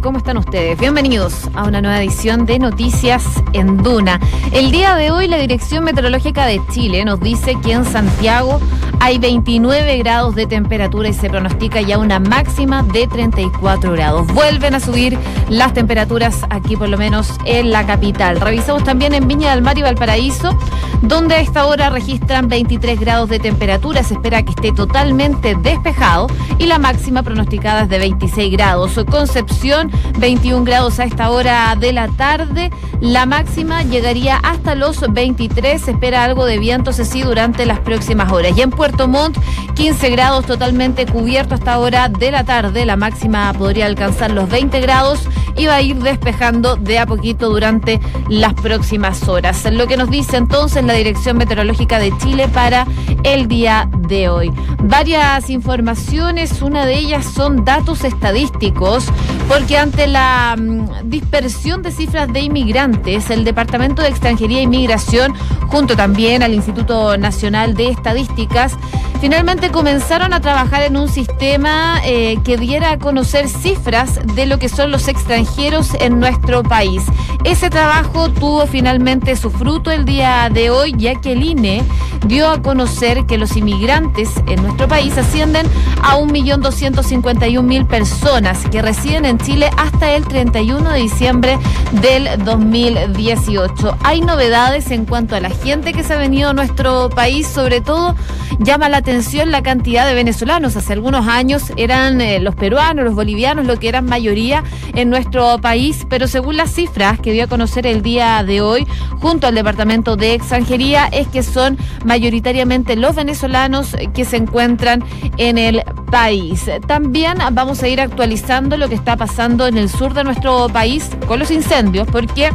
¿cómo están ustedes? Bienvenidos a una nueva edición de Noticias en Duna. El día de hoy la Dirección Meteorológica de Chile nos dice que en Santiago hay 29 grados de temperatura y se pronostica ya una máxima de 34 grados. Vuelven a subir las temperaturas aquí por lo menos en la capital. Revisamos también en Viña del Mar y Valparaíso, donde a esta hora registran 23 grados de temperatura. Se espera que esté totalmente despejado y la máxima pronosticada es de 26 grados. Concepción, 21 grados a esta hora de la tarde. La máxima llegaría hasta los 23. Se espera algo de viento, sí, durante las próximas horas. Y en Puerto Montt, 15 grados totalmente cubierto hasta hora de la tarde. La máxima podría alcanzar los 20 grados y va a ir despejando de a poquito durante las próximas horas. Lo que nos dice entonces la Dirección Meteorológica de Chile para el día de hoy. Varias informaciones, una de ellas son datos estadísticos, porque ante la mm, dispersión de cifras de inmigrantes, el Departamento de Extranjería e Inmigración, junto también al Instituto Nacional de Estadísticas, finalmente comenzaron a trabajar en un sistema eh, que diera a conocer cifras de lo que son los extranjeros en nuestro país. Ese trabajo tuvo finalmente su fruto el día de hoy, ya que el INE dio a conocer que los inmigrantes en nuestro país ascienden a 1.251.000 personas que residen en Chile hasta el 31 de diciembre del 2018. Hay novedades en cuanto a la gente que se ha venido a nuestro país, sobre todo llama la atención la cantidad de venezolanos. Hace algunos años eran eh, los peruanos, los bolivianos, lo que eran mayoría en nuestro país, pero según las cifras que dio a conocer el día de hoy, junto al Departamento de Extranjería, es que son mayoritariamente los venezolanos que se encuentran en el país. También vamos a ir actualizando lo que está pasando en el sur de nuestro país con los incendios, porque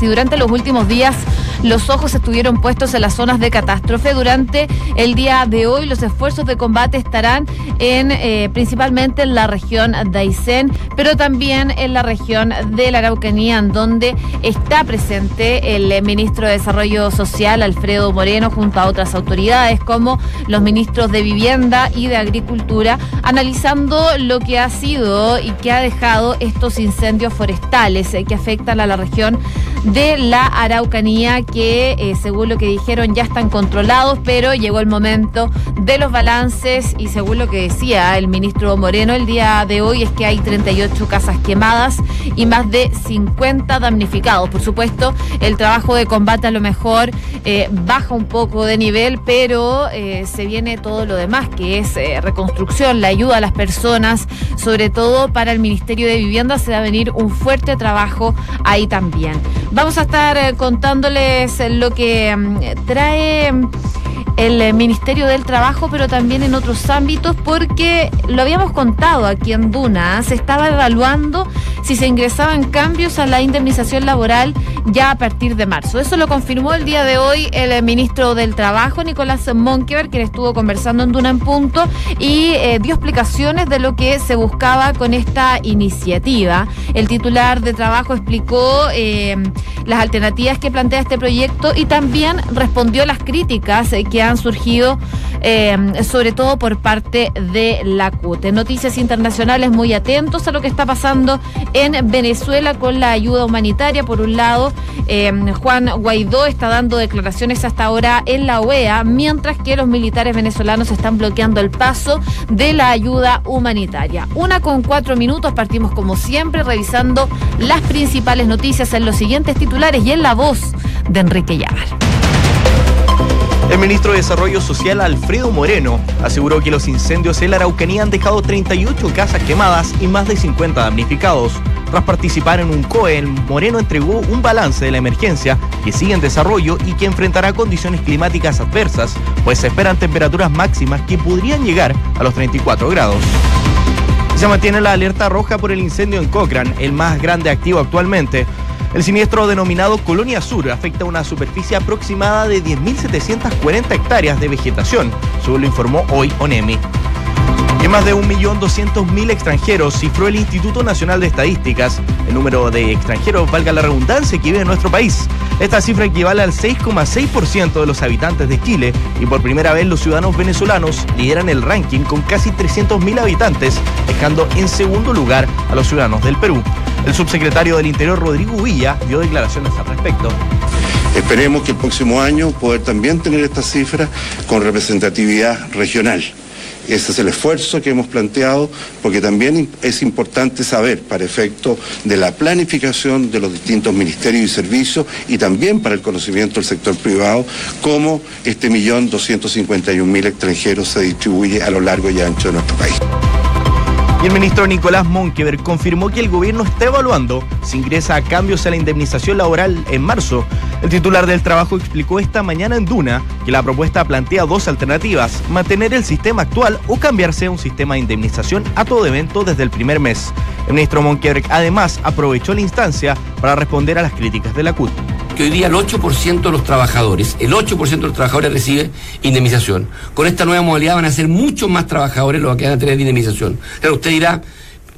si durante los últimos días los ojos estuvieron puestos en las zonas de catástrofe. Durante el día de hoy los esfuerzos de combate estarán en eh, principalmente en la región de Aysén, pero también en la región de la Araucanía, en donde está presente el eh, ministro de Desarrollo Social, Alfredo Moreno, junto a otras autoridades como los ministros de Vivienda y de Agricultura, analizando lo que ha sido y que ha dejado estos incendios forestales eh, que afectan a la región de la Araucanía que, eh, según lo que dijeron, ya están controlados, pero llegó el momento de los balances y según lo que decía el ministro Moreno el día de hoy es que hay 38 casas quemadas y más de 50 damnificados. Por supuesto, el trabajo de combate a lo mejor eh, baja un poco de nivel, pero eh, se viene todo lo demás, que es reconstrucción, la ayuda a las personas, sobre todo para el Ministerio de Vivienda se va a venir un fuerte trabajo ahí también. Vamos a estar contándoles lo que mm, trae el eh, Ministerio del Trabajo, pero también en otros ámbitos, porque lo habíamos contado aquí en Duna, se estaba evaluando si se ingresaban cambios a la indemnización laboral ya a partir de marzo. Eso lo confirmó el día de hoy el eh, ministro del Trabajo, Nicolás Monkever, quien estuvo conversando en Duna en Punto y eh, dio explicaciones de lo que se buscaba con esta iniciativa. El titular de Trabajo explicó las alternativas que plantea este proyecto y también respondió las críticas que han han surgido, eh, sobre todo por parte de la CUTE. Noticias internacionales muy atentos a lo que está pasando en Venezuela con la ayuda humanitaria. Por un lado, eh, Juan Guaidó está dando declaraciones hasta ahora en la OEA, mientras que los militares venezolanos están bloqueando el paso de la ayuda humanitaria. Una con cuatro minutos, partimos como siempre revisando las principales noticias en los siguientes titulares y en la voz de Enrique Llavar. El ministro de Desarrollo Social, Alfredo Moreno, aseguró que los incendios en la Araucanía han dejado 38 casas quemadas y más de 50 damnificados. Tras participar en un COE, Moreno entregó un balance de la emergencia que sigue en desarrollo y que enfrentará condiciones climáticas adversas, pues se esperan temperaturas máximas que podrían llegar a los 34 grados. Se mantiene la alerta roja por el incendio en Cochrane, el más grande activo actualmente. El siniestro denominado Colonia Sur afecta una superficie aproximada de 10.740 hectáreas de vegetación, según lo informó hoy ONEMI. Más de 1.200.000 extranjeros cifró el Instituto Nacional de Estadísticas, el número de extranjeros, valga la redundancia, que vive en nuestro país. Esta cifra equivale al 6,6% de los habitantes de Chile y por primera vez los ciudadanos venezolanos lideran el ranking con casi 300.000 habitantes, dejando en segundo lugar a los ciudadanos del Perú. El subsecretario del Interior, Rodrigo Villa, dio declaraciones al respecto. Esperemos que el próximo año poder también tener esta cifra con representatividad regional. Ese es el esfuerzo que hemos planteado porque también es importante saber para efecto de la planificación de los distintos ministerios y servicios y también para el conocimiento del sector privado cómo este millón doscientos cincuenta y un mil extranjeros se distribuye a lo largo y ancho de nuestro país. Y el ministro Nicolás Monkever confirmó que el gobierno está evaluando si ingresa a cambios a la indemnización laboral en marzo. El titular del trabajo explicó esta mañana en Duna que la propuesta plantea dos alternativas, mantener el sistema actual o cambiarse a un sistema de indemnización a todo evento desde el primer mes. El ministro Monkever además aprovechó la instancia para responder a las críticas de la CUT hoy día el 8% de los trabajadores, el 8% de los trabajadores recibe indemnización. Con esta nueva modalidad van a ser muchos más trabajadores los que van a tener indemnización. Claro, usted dirá,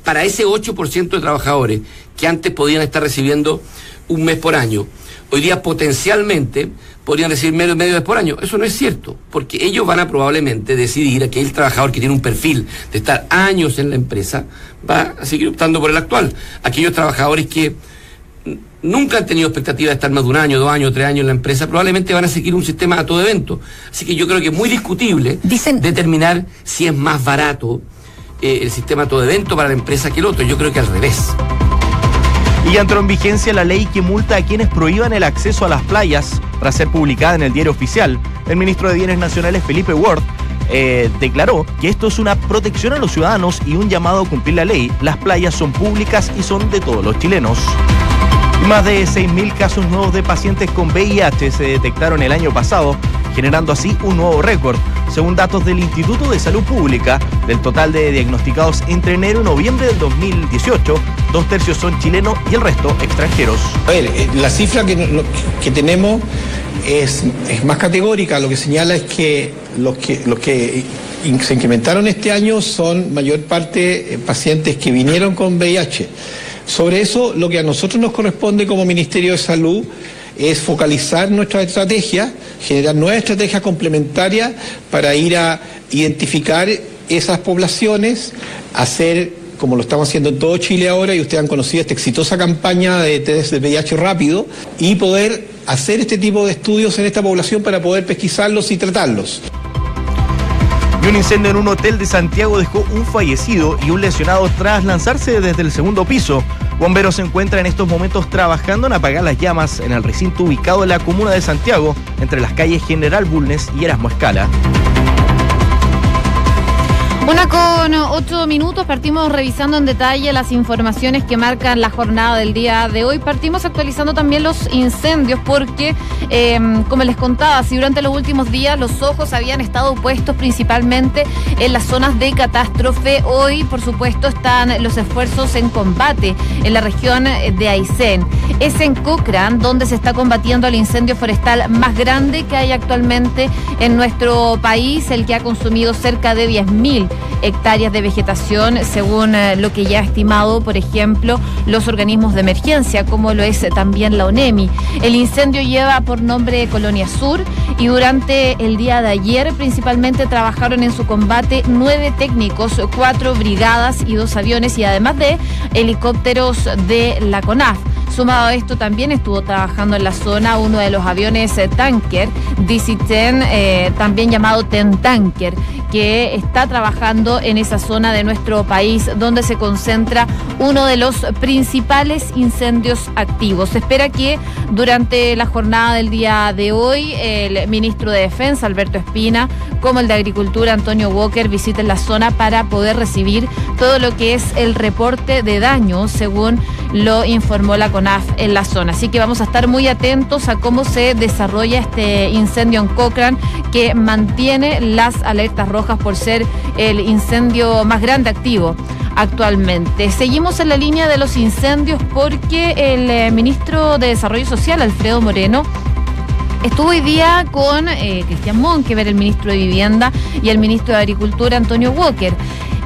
para ese 8% de trabajadores que antes podían estar recibiendo un mes por año, hoy día potencialmente podrían recibir medio, medio mes por año. Eso no es cierto, porque ellos van a probablemente decidir que el trabajador que tiene un perfil de estar años en la empresa va a seguir optando por el actual. Aquellos trabajadores que nunca han tenido expectativa de estar más de un año, dos años, tres años en la empresa, probablemente van a seguir un sistema a todo evento. Así que yo creo que es muy discutible determinar si es más barato eh, el sistema a todo evento para la empresa que el otro. Yo creo que al revés. Y entró en vigencia la ley que multa a quienes prohíban el acceso a las playas tras ser publicada en el diario oficial. El ministro de Bienes Nacionales, Felipe Ward, eh, declaró que esto es una protección a los ciudadanos y un llamado a cumplir la ley. Las playas son públicas y son de todos los chilenos. Más de 6.000 casos nuevos de pacientes con VIH se detectaron el año pasado, generando así un nuevo récord. Según datos del Instituto de Salud Pública, del total de diagnosticados entre enero y noviembre del 2018, dos tercios son chilenos y el resto extranjeros. A ver, eh, la cifra que, tenemos es, es, más categórica. Lo que señala es que los que, los que se incrementaron este año son mayor parte eh, pacientes que vinieron con VIH. Sobre eso, lo que a nosotros nos corresponde como Ministerio de Salud es focalizar nuestra estrategia, generar nuevas estrategias complementarias para ir a identificar esas poblaciones, hacer como lo estamos haciendo en todo Chile ahora, y ustedes han conocido esta exitosa campaña de test de VIH rápido, y poder hacer este tipo de estudios en esta población para poder pesquisarlos y tratarlos. Un incendio en un hotel de Santiago dejó un fallecido y un lesionado tras lanzarse desde el segundo piso. Bomberos se encuentran en estos momentos trabajando en apagar las llamas en el recinto ubicado en la comuna de Santiago, entre las calles General Bulnes y Erasmo Escala. Una con ocho minutos, partimos revisando en detalle las informaciones que marcan la jornada del día de hoy. Partimos actualizando también los incendios porque, em, como les contaba, si durante los últimos días los ojos habían estado puestos principalmente en las zonas de catástrofe, hoy por supuesto están los esfuerzos en combate en la región de Aysén. Es en Cochrane donde se está combatiendo el incendio forestal más grande que hay actualmente en nuestro país, el que ha consumido cerca de 10.000 hectáreas de vegetación, según eh, lo que ya ha estimado, por ejemplo, los organismos de emergencia, como lo es también la ONEMI. El incendio lleva por nombre Colonia Sur y durante el día de ayer principalmente trabajaron en su combate nueve técnicos, cuatro brigadas y dos aviones y además de helicópteros de la CONAF. Sumado a esto, también estuvo trabajando en la zona uno de los aviones eh, tanker, DC-10, eh, también llamado TEN Tanker, que está trabajando en esa zona de nuestro país donde se concentra uno de los principales incendios activos. Se espera que durante la jornada del día de hoy el ministro de Defensa, Alberto Espina, como el de Agricultura, Antonio Walker, visiten la zona para poder recibir todo lo que es el reporte de daño, según lo informó la En la zona. Así que vamos a estar muy atentos a cómo se desarrolla este incendio en Cochrane, que mantiene las alertas rojas por ser el incendio más grande activo actualmente. Seguimos en la línea de los incendios porque el eh, ministro de Desarrollo Social, Alfredo Moreno, Estuvo hoy día con eh, Cristian Monkever, el ministro de Vivienda, y el ministro de Agricultura, Antonio Walker.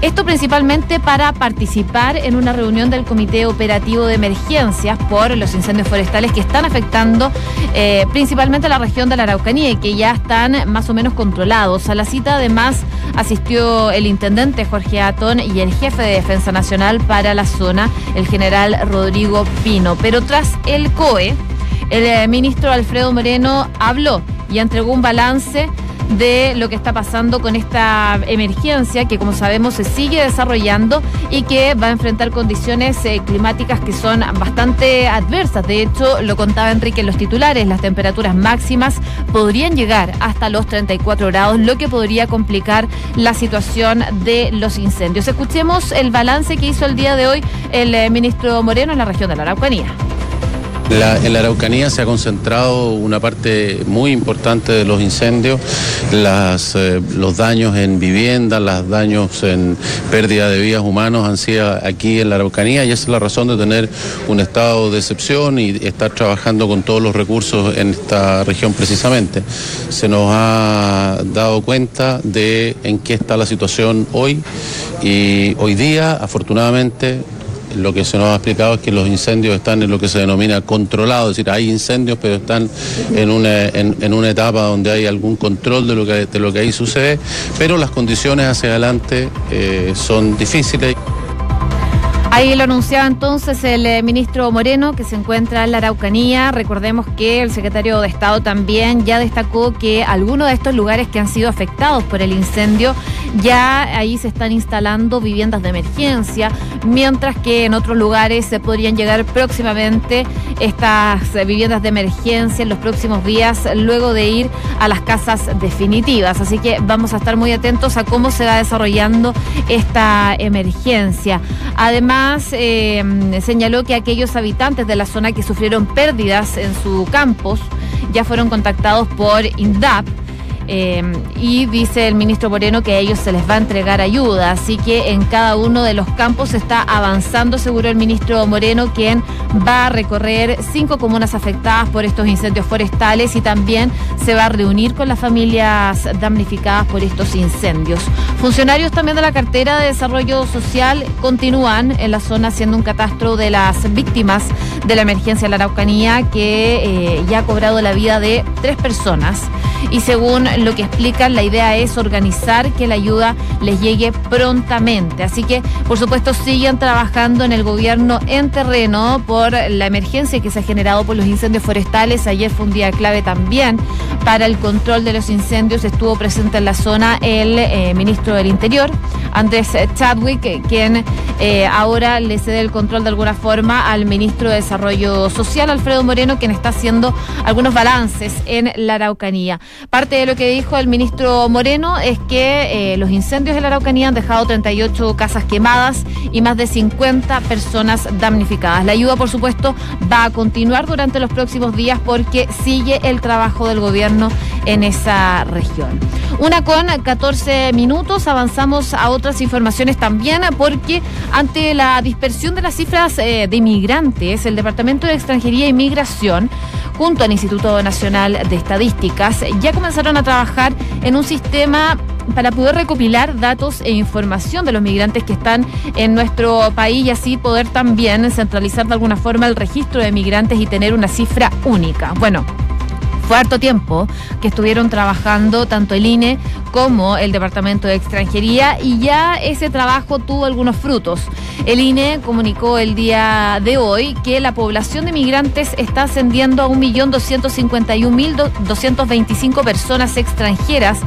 Esto principalmente para participar en una reunión del Comité Operativo de Emergencias por los incendios forestales que están afectando eh, principalmente la región de la Araucanía y que ya están más o menos controlados. A la cita además asistió el intendente Jorge Atón y el jefe de Defensa Nacional para la zona, el general Rodrigo Pino. Pero tras el COE, el eh, ministro Alfredo Moreno habló y entregó un balance de lo que está pasando con esta emergencia que como sabemos se sigue desarrollando y que va a enfrentar condiciones eh, climáticas que son bastante adversas. De hecho, lo contaba Enrique en los titulares, las temperaturas máximas podrían llegar hasta los 34 grados, lo que podría complicar la situación de los incendios. Escuchemos el balance que hizo el día de hoy el eh, ministro Moreno en la región de la Araucanía en la Araucanía se ha concentrado una parte muy importante de los incendios, eh, los daños en viviendas, los daños en pérdida de vidas humanos han sido aquí en la Araucanía y esa es la razón de tener un estado de excepción y estar trabajando con todos los recursos en esta región precisamente. Se nos ha dado cuenta de en qué está la situación hoy y hoy día, afortunadamente, lo que se nos ha explicado es que los incendios están en lo que se denomina controlado, es decir, hay incendios pero están en una, en, una etapa donde hay algún control de lo que, de lo que ahí sucede, pero las condiciones hacia adelante eh, son difíciles. Ahí lo anunciaba entonces el eh, ministro Moreno, que se encuentra en la Araucanía. Recordemos que el secretario de Estado también ya destacó que algunos de estos lugares que han sido afectados por el incendio, ya ahí se están instalando viviendas de emergencia, mientras que en otros lugares se podrían llegar próximamente estas viviendas de emergencia en los próximos días, luego de ir a las casas definitivas. Así que vamos a estar muy atentos a cómo se va desarrollando esta emergencia. Además, eh, señaló que aquellos habitantes de la zona que sufrieron pérdidas en su campus ya fueron contactados por INDAP eh, y dice el ministro Moreno que a ellos se les va a entregar ayuda, así que en cada uno de los campos está avanzando, seguro el ministro Moreno, quien va a recorrer cinco comunas afectadas por estos incendios forestales y también se va a reunir con las familias damnificadas por estos incendios. Funcionarios también de la cartera de desarrollo social continúan en la zona haciendo un catastro de las víctimas de la emergencia en la Araucanía que eh, ya ha cobrado la vida de tres personas y según lo que explican, la idea es organizar que la ayuda les llegue prontamente. Así que, por supuesto, siguen trabajando en el gobierno en terreno por la emergencia que se ha generado por los incendios forestales. Ayer fue un día clave también para el control de los incendios. Estuvo presente en la zona el eh, ministro del Interior, Andrés Chadwick, quien eh, ahora le cede el control de alguna forma al ministro de Desarrollo Social, Alfredo Moreno, quien está haciendo algunos balances en la Araucanía. Parte de lo que dijo el ministro Moreno es que eh, los incendios en la Araucanía han dejado 38 casas quemadas y más de 50 personas damnificadas. La ayuda, por supuesto, va a continuar durante los próximos días porque sigue el trabajo del gobierno en esa región. Una con 14 minutos, avanzamos a otras informaciones también porque ante la dispersión de las cifras eh, de inmigrantes, el Departamento de Extranjería e Inmigración junto al Instituto Nacional de Estadísticas, ya comenzaron a trabajar en un sistema para poder recopilar datos e información de los migrantes que están en nuestro país y así poder también centralizar de alguna forma el registro de migrantes y tener una cifra única. Bueno, fue harto tiempo que estuvieron trabajando tanto el INE como el Departamento de Extranjería y ya ese trabajo tuvo algunos frutos. El INE comunicó el día de hoy que la población de migrantes está ascendiendo a 1.251.225 personas extranjeras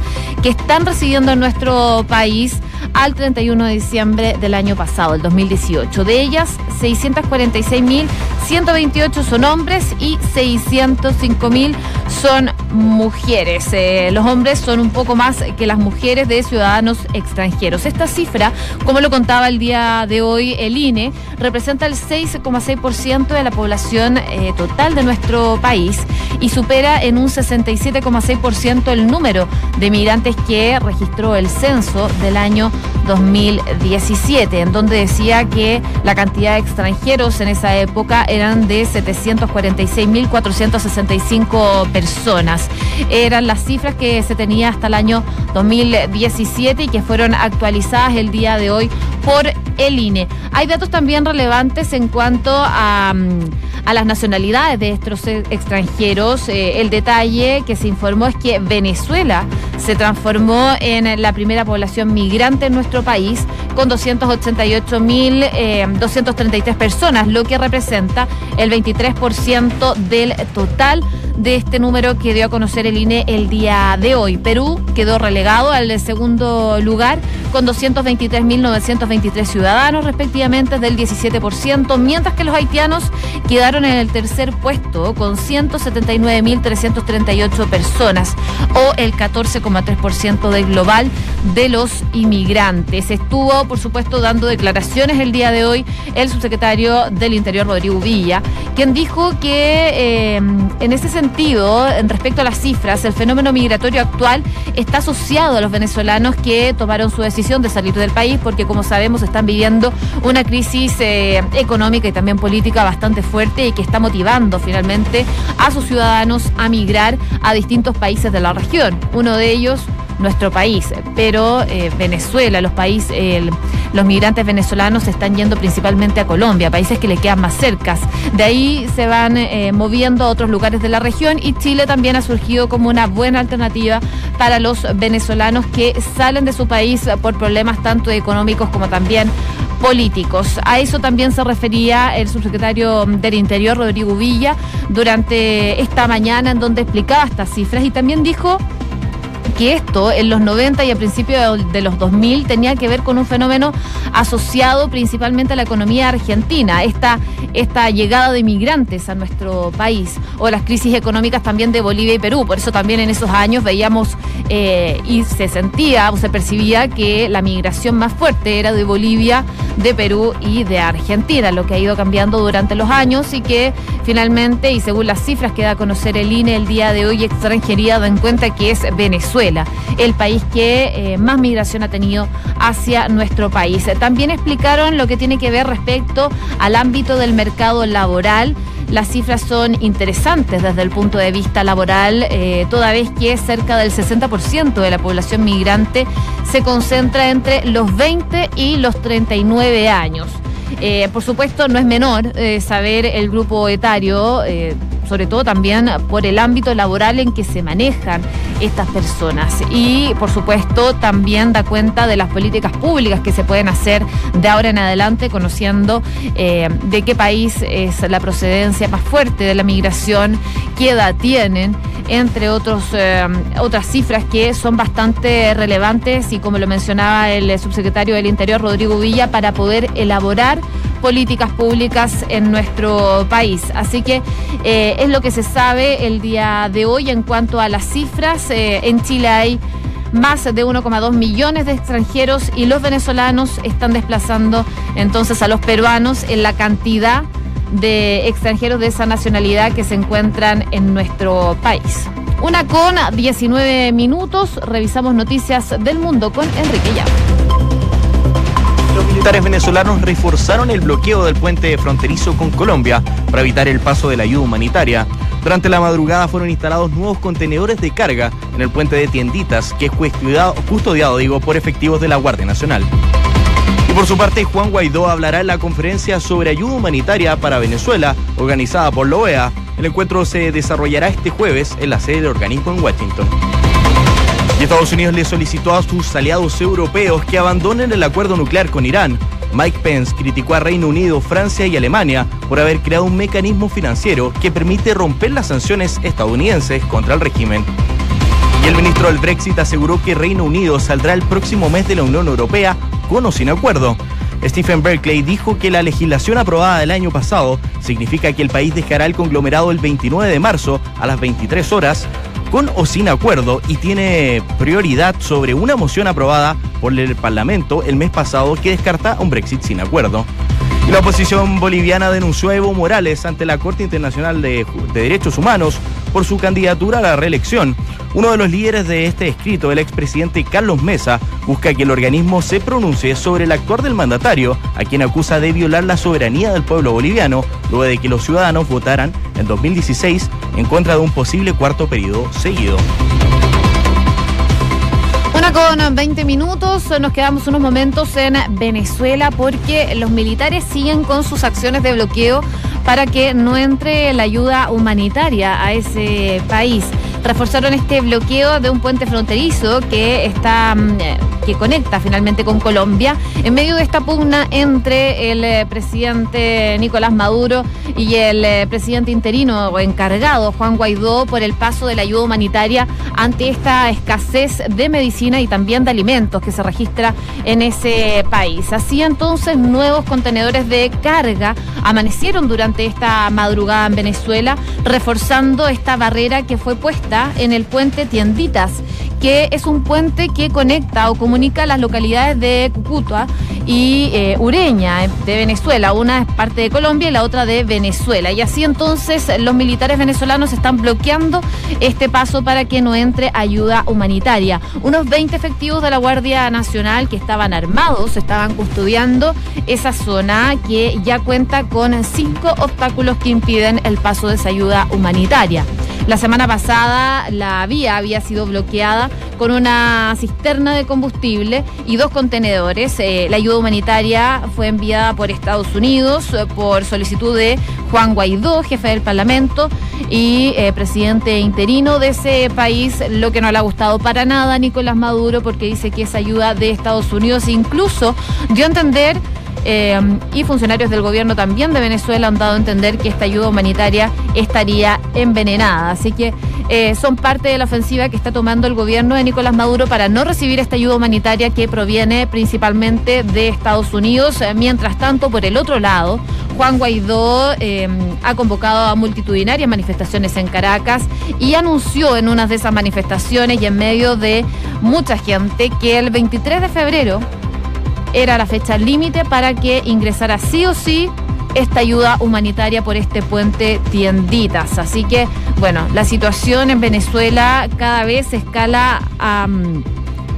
que están residiendo en nuestro país al 31 de diciembre del año pasado, el 2018. De ellas, 646.128 son hombres y 605.000 son mujeres. Eh, los hombres son un poco más que las mujeres de ciudadanos extranjeros. Esta cifra, como lo contaba el día de hoy el INE, representa el 6,6% de la población eh, total de nuestro país y supera en un 67,6% el número de migrantes que registró el censo del año 2017, en donde decía que la cantidad de extranjeros en esa época eran de 746.465 personas. Eran las cifras que se tenía hasta el año 2017 y que fueron actualizadas el día de hoy por el INE. Hay datos también relevantes en cuanto a, mm, a las nacionalidades de estos extranjeros. Eh, el detalle que se informó es que Venezuela se transformó en la primera población migrante en nuestro país con 288.233 eh, personas, lo que representa el 23% del total de este número que dio a conocer el INE el día de hoy. Perú quedó relegado al segundo lugar con 223.923 ciudadanos, respectivamente del 17%, mientras que los haitianos quedaron en el tercer puesto con 179.338 personas o el 14,3% del global de los inmigrantes. Estuvo, por supuesto, dando declaraciones el día de hoy el subsecretario del Interior, Rodrigo Villa, quien dijo que eh, en ese sentido, en respecto a las cifras, el fenómeno migratorio actual está asociado a los venezolanos que tomaron su decisión de salir del país porque, como sabemos, están viviendo una crisis eh, económica y también política bastante fuerte y que está motivando finalmente a sus ciudadanos a migrar a distintos países de la región. Uno de ellos nuestro país, pero eh, Venezuela, los países, los migrantes venezolanos están yendo principalmente a Colombia, países que le quedan más cercas. De ahí se van eh, moviendo a otros lugares de la región y Chile también ha surgido como una buena alternativa para los venezolanos que salen de su país por problemas tanto económicos como también políticos. A eso también se refería el subsecretario del Interior, Rodrigo Villa, durante esta mañana en donde explicaba estas cifras y también dijo que esto en los 90 y a principios de los 2000 tenía que ver con un fenómeno asociado principalmente a la economía argentina, esta, esta llegada de inmigrantes a nuestro país, o las crisis económicas también de Bolivia y Perú. Por eso también en esos años veíamos eh, y se sentía o se percibía que la migración más fuerte era de Bolivia, de Perú y de Argentina, lo que ha ido cambiando durante los años y que finalmente, y según las cifras que da a conocer el INE el día de hoy, extranjería da en cuenta que es Venezuela, el país que eh, más migración ha tenido hacia nuestro país. También explicaron lo que tiene que ver respecto al ámbito del mercado laboral. Las cifras son interesantes desde el punto de vista laboral, eh, toda vez que cerca del 60% de la población migrante se concentra entre los 20 y los 39 años. Eh, por supuesto, no es menor eh, saber el grupo etario, sobre todo también por el ámbito laboral en que se manejan estas personas. Y, por supuesto, también da cuenta de las políticas públicas que se pueden hacer de ahora en adelante, conociendo de qué país es la procedencia más fuerte de la migración, qué edad tienen entre otros, otras cifras que son bastante relevantes y como lo mencionaba el subsecretario del Interior, Rodrigo Villa, para poder elaborar políticas públicas en nuestro país. Así que eh, es lo que se sabe el día de hoy en cuanto a las cifras. Eh, en Chile hay más de 1,2 millones de extranjeros y los venezolanos están desplazando entonces a los peruanos en la cantidad de extranjeros de esa nacionalidad que se encuentran en nuestro país. Una con 19 minutos, revisamos noticias del mundo con Enrique Llama militares venezolanos reforzaron el bloqueo del puente fronterizo con Colombia para evitar el paso de la ayuda humanitaria. Durante la madrugada fueron instalados nuevos contenedores de carga en el puente de Tienditas, que es custodiado, custodiado digo, por efectivos de la Guardia Nacional. Y por su parte, Juan Guaidó hablará en la conferencia sobre ayuda humanitaria para Venezuela, organizada por la OEA. El encuentro se desarrollará este jueves en la sede del organismo en Washington. Estados Unidos le solicitó a sus aliados europeos que abandonen el acuerdo nuclear con Irán. Mike Pence criticó a Reino Unido, Francia y Alemania por haber creado un mecanismo financiero que permite romper las sanciones estadounidenses contra el régimen. Y el ministro del Brexit aseguró que Reino Unido saldrá el próximo mes de la Unión Europea con o sin acuerdo. Stephen Berkeley dijo que la legislación aprobada el año pasado significa que el país dejará el conglomerado el 29 de marzo a las 23 horas con o sin acuerdo y tiene prioridad sobre una moción aprobada por el Parlamento el mes pasado que descarta un Brexit sin acuerdo. la oposición boliviana denunció a Evo Morales ante la Corte Internacional de, Derechos Humanos por su candidatura a la reelección. Uno de los líderes de este escrito, el expresidente Carlos Mesa, busca que el organismo se pronuncie sobre el actuar del mandatario, a quien acusa de violar la soberanía del pueblo boliviano, luego de que los ciudadanos votaran en 2016 en contra de un posible cuarto periodo seguido. Una con 20 minutos, nos quedamos unos momentos en Venezuela porque los militares siguen con sus acciones de bloqueo para que no entre la ayuda humanitaria a ese país. Reforzaron este bloqueo de un puente fronterizo que está mm, eh, que conecta finalmente con Colombia en medio de esta pugna entre el eh, presidente Nicolás Maduro y el eh, presidente interino o encargado Juan Guaidó por el paso de la ayuda humanitaria ante esta escasez de medicina y también de alimentos que se registra en ese país. Así entonces nuevos contenedores de carga amanecieron durante esta madrugada en Venezuela, reforzando esta barrera que fue puesta en el puente Tienditas que es un puente que conecta o comunica las localidades de Cucutua y eh, Ureña eh, de Venezuela. Una es parte de Colombia y la otra de Venezuela. Y así entonces los militares venezolanos están bloqueando este paso para que no entre ayuda humanitaria. Unos 20 efectivos de la Guardia Nacional que estaban armados estaban custodiando esa zona que ya cuenta con cinco obstáculos que impiden el paso de esa ayuda humanitaria. La semana pasada la vía había sido bloqueada con una cisterna de combustible y dos contenedores. Eh, la ayuda humanitaria fue enviada por Estados Unidos eh, por solicitud de Juan Guaidó, jefe del Parlamento y eh, presidente interino de ese país, lo que no le ha gustado para nada a Nicolás Maduro porque dice que es ayuda de Estados Unidos. Incluso dio a entender eh, y funcionarios del gobierno también de Venezuela han dado a entender que esta ayuda humanitaria estaría envenenada. Así que eh, son parte de la ofensiva que está tomando el gobierno de Nicolás Maduro para no recibir esta ayuda humanitaria que proviene principalmente de Estados Unidos. Eh, mientras tanto, por el otro lado, Juan Guaidó ha convocado a multitudinarias manifestaciones en Caracas y anunció en una de esas manifestaciones y en medio de mucha gente que el 23 de febrero era la fecha límite para que ingresara sí o sí esta ayuda humanitaria por este puente Tienditas. Así que, bueno, la situación en Venezuela cada vez escala a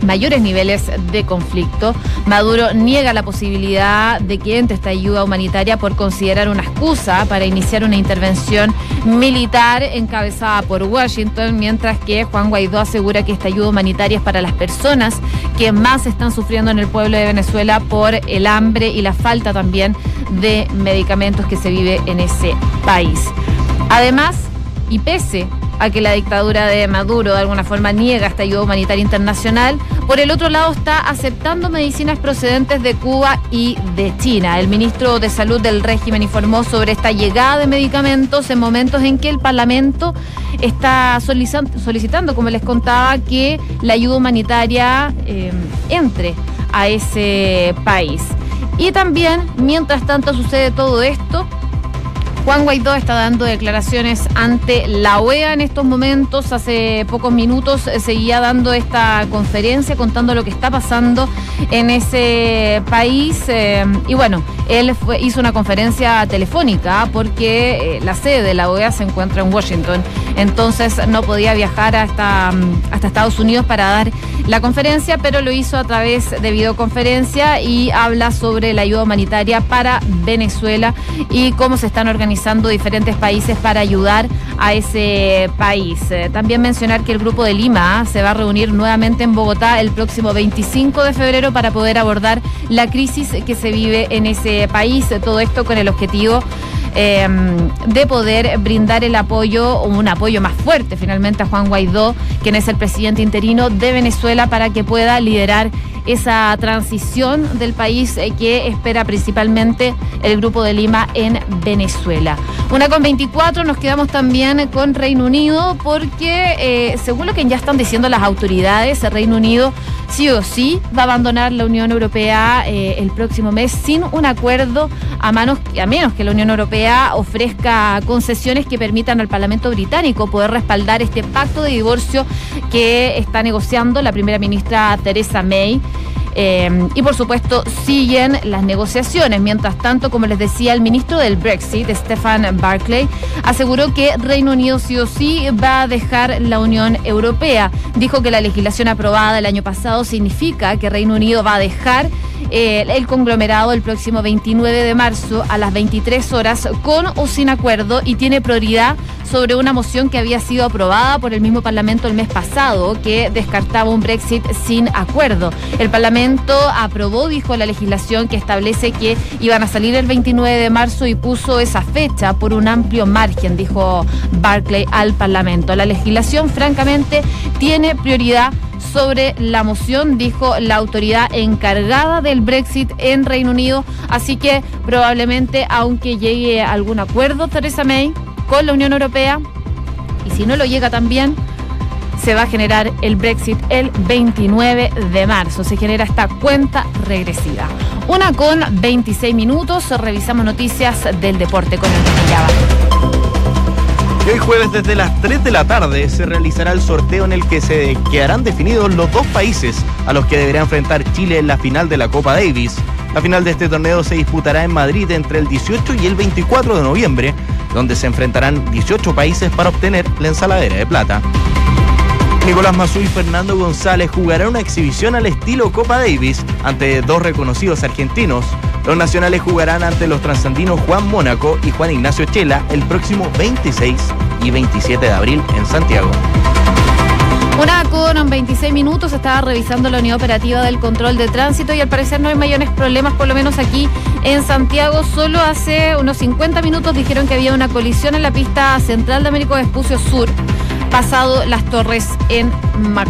mayores niveles de conflicto. Maduro niega la posibilidad de que entre esta ayuda humanitaria por considerar una excusa para iniciar una intervención militar encabezada por Washington, mientras que Juan Guaidó asegura que esta ayuda humanitaria es para las personas que más están sufriendo en el pueblo de Venezuela por el hambre y la falta también de medicamentos que se vive en ese país. Además, y pese a que la dictadura de Maduro de alguna forma niega esta ayuda humanitaria internacional. Por el otro lado está aceptando medicinas procedentes de Cuba y de China. El ministro de Salud del régimen informó sobre esta llegada de medicamentos en momentos en que el Parlamento está solicitando, como les contaba, que la ayuda humanitaria eh, entre a ese país. Y también, mientras tanto sucede todo esto, Juan Guaidó está dando declaraciones ante la OEA en estos momentos. Hace pocos minutos eh, seguía dando esta conferencia contando lo que está pasando en ese país. Eh, y bueno, él hizo una conferencia telefónica porque eh, la sede de la OEA se encuentra en Washington. Entonces no podía viajar hasta, mm, hasta Estados Unidos para dar la conferencia, pero lo hizo a través de videoconferencia y habla sobre la ayuda humanitaria para Venezuela y cómo se están organizando diferentes países para ayudar a ese país. Eh, también mencionar que el Grupo de Lima se va a reunir nuevamente en Bogotá el próximo 25 de febrero para poder abordar la crisis que se vive en ese país. Todo esto con el objetivo em, de poder brindar el apoyo, un apoyo más fuerte finalmente a Juan Guaidó, quien es el presidente interino de Venezuela, para que pueda liderar esa transición del país eh, que espera principalmente el Grupo de Lima en Venezuela. Una con 24 nos quedamos también con Reino Unido porque eh, según lo que ya están diciendo las autoridades, Reino Unido sí o sí va a abandonar la Unión Europea eh, el próximo mes sin un acuerdo a, manos, a menos que la Unión Europea ofrezca concesiones que permitan al Parlamento británico poder respaldar este pacto de divorcio que está negociando la primera ministra Theresa May. Eh, y por supuesto siguen las negociaciones. Mientras tanto, como les decía, el ministro del Brexit, Stefan Barclay, aseguró que Reino Unido sí o sí va a dejar la Unión Europea. Dijo que la legislación aprobada el año pasado significa que Reino Unido va a dejar eh, el conglomerado el próximo 29 de marzo a las 23 horas con o sin acuerdo y tiene prioridad sobre una moción que había sido aprobada por el mismo Parlamento el mes pasado que descartaba un Brexit sin acuerdo. El Parlamento aprobó, dijo, la legislación que establece que iban a salir el 29 de marzo y puso esa fecha por un amplio margen, dijo Barclay al Parlamento. La legislación, francamente, tiene prioridad sobre la moción, dijo la autoridad encargada del Brexit en Reino Unido. Así que probablemente, aunque llegue algún acuerdo Theresa May con la Unión Europea, y si no lo llega también, se va a generar el Brexit el 29 de marzo. Se genera esta cuenta regresiva. Una con 26 minutos. Revisamos noticias del deporte con el y hoy jueves desde las 3 de la tarde se realizará el sorteo en el que se quedarán definidos los dos países a los que deberá enfrentar Chile en la final de la Copa Davis. La final de este torneo se disputará en Madrid entre el 18 y el 24 de noviembre, donde se enfrentarán 18 países para obtener la ensaladera de plata. Nicolás Mazú y Fernando González jugarán una exhibición al estilo Copa Davis ante dos reconocidos argentinos. Los nacionales jugarán ante los transandinos Juan Mónaco y Juan Ignacio Chela el próximo 26 y 27 de abril en Santiago. Una con 26 minutos estaba revisando la unidad operativa del control de tránsito y al parecer no hay mayores problemas, por lo menos aquí en Santiago. Solo hace unos 50 minutos dijeron que había una colisión en la pista central de Américo Vespucio Sur, pasado las torres en Mac